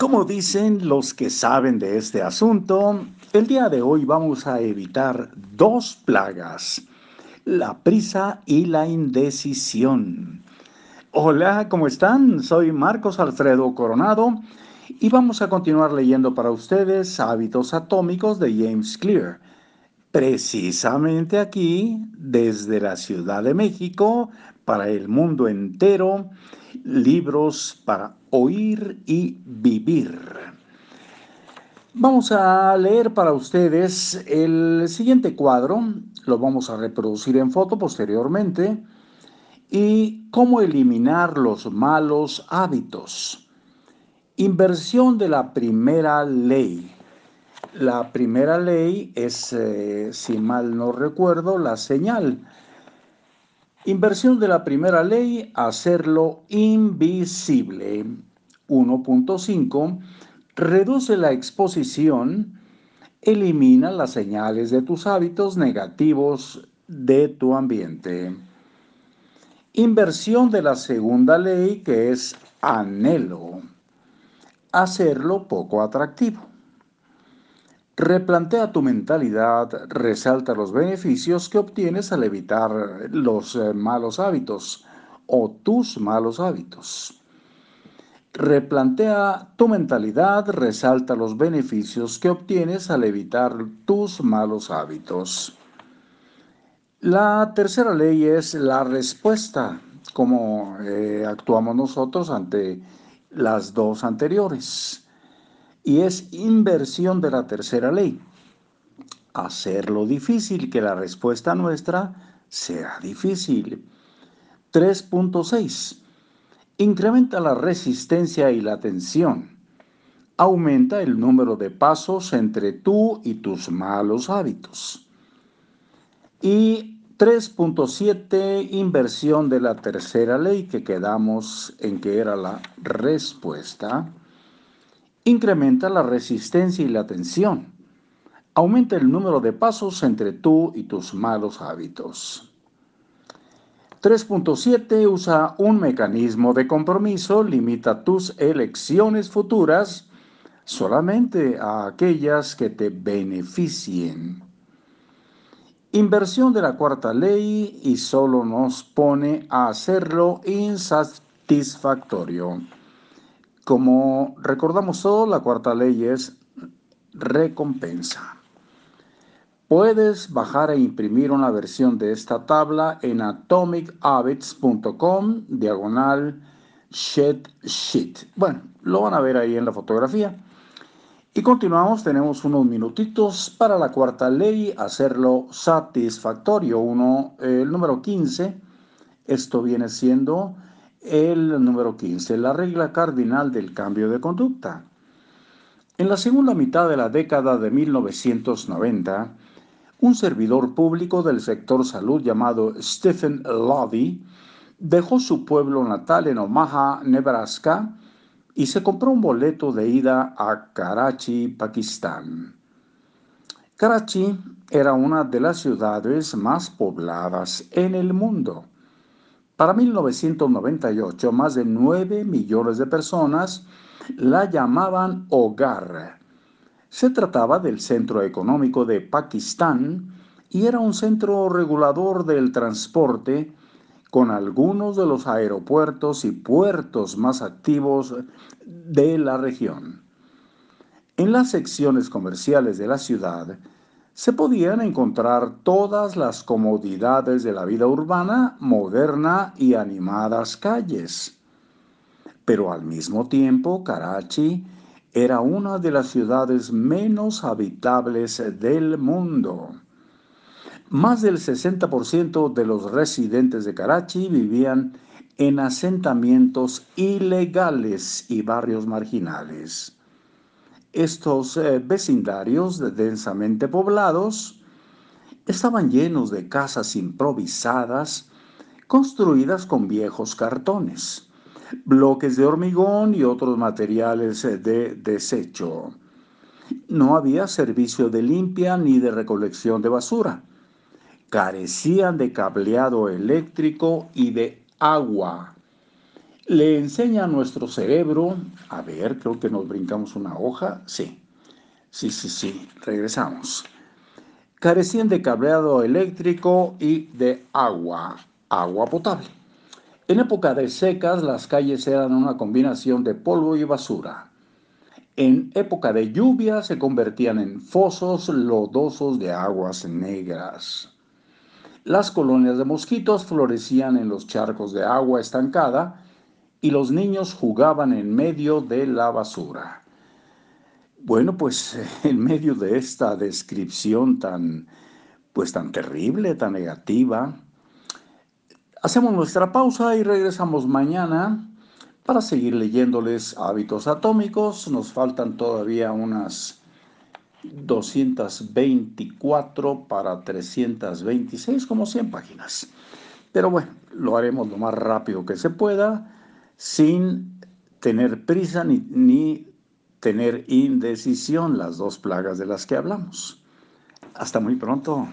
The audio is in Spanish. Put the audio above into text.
Como dicen los que saben de este asunto, el día de hoy vamos a evitar dos plagas, la prisa y la indecisión. Hola, ¿cómo están? Soy Marcos Alfredo Coronado y vamos a continuar leyendo para ustedes Hábitos Atómicos de James Clear, precisamente aquí, desde la Ciudad de México, para el mundo entero, libros para oír y vivir. Vamos a leer para ustedes el siguiente cuadro, lo vamos a reproducir en foto posteriormente, y cómo eliminar los malos hábitos. Inversión de la primera ley. La primera ley es, eh, si mal no recuerdo, la señal. Inversión de la primera ley, hacerlo invisible. 1.5 reduce la exposición, elimina las señales de tus hábitos negativos de tu ambiente. Inversión de la segunda ley que es anhelo. Hacerlo poco atractivo. Replantea tu mentalidad, resalta los beneficios que obtienes al evitar los eh, malos hábitos o tus malos hábitos. Replantea tu mentalidad, resalta los beneficios que obtienes al evitar tus malos hábitos. La tercera ley es la respuesta, como eh, actuamos nosotros ante las dos anteriores. Y es inversión de la tercera ley. Hacerlo difícil, que la respuesta nuestra sea difícil. 3.6 Incrementa la resistencia y la tensión. Aumenta el número de pasos entre tú y tus malos hábitos. Y 3.7, inversión de la tercera ley que quedamos en que era la respuesta. Incrementa la resistencia y la tensión. Aumenta el número de pasos entre tú y tus malos hábitos. 3.7 usa un mecanismo de compromiso, limita tus elecciones futuras solamente a aquellas que te beneficien. Inversión de la cuarta ley y solo nos pone a hacerlo insatisfactorio. Como recordamos todos, la cuarta ley es recompensa. Puedes bajar e imprimir una versión de esta tabla en atomichabits.com diagonal shed sheet. Bueno, lo van a ver ahí en la fotografía. Y continuamos, tenemos unos minutitos para la cuarta ley, hacerlo satisfactorio. Uno, el número 15, esto viene siendo el número 15, la regla cardinal del cambio de conducta. En la segunda mitad de la década de 1990, un servidor público del sector salud llamado Stephen Lobby dejó su pueblo natal en Omaha, Nebraska, y se compró un boleto de ida a Karachi, Pakistán. Karachi era una de las ciudades más pobladas en el mundo. Para 1998, más de 9 millones de personas la llamaban hogar se trataba del centro económico de Pakistán y era un centro regulador del transporte con algunos de los aeropuertos y puertos más activos de la región. En las secciones comerciales de la ciudad se podían encontrar todas las comodidades de la vida urbana, moderna y animadas calles. Pero al mismo tiempo, Karachi era una de las ciudades menos habitables del mundo. Más del 60% de los residentes de Karachi vivían en asentamientos ilegales y barrios marginales. Estos eh, vecindarios densamente poblados estaban llenos de casas improvisadas construidas con viejos cartones bloques de hormigón y otros materiales eh, de desecho. No había servicio de limpia ni de recolección de basura. Carecían de cableado eléctrico y de agua. Le enseña a nuestro cerebro, a ver, creo que nos brincamos una hoja, sí, sí, sí, sí, regresamos. Carecían de cableado eléctrico y de agua, agua potable. En época de secas, las calles eran una combinación de polvo y basura. En época de lluvia se convertían en fosos lodosos de aguas negras. Las colonias de mosquitos florecían en los charcos de agua estancada y los niños jugaban en medio de la basura. Bueno, pues en medio de esta descripción tan pues tan terrible, tan negativa, hacemos nuestra pausa y regresamos mañana para seguir leyéndoles hábitos atómicos. Nos faltan todavía unas 224 para 326, como 100 páginas. Pero bueno, lo haremos lo más rápido que se pueda sin tener prisa ni, ni tener indecisión, las dos plagas de las que hablamos. Hasta muy pronto.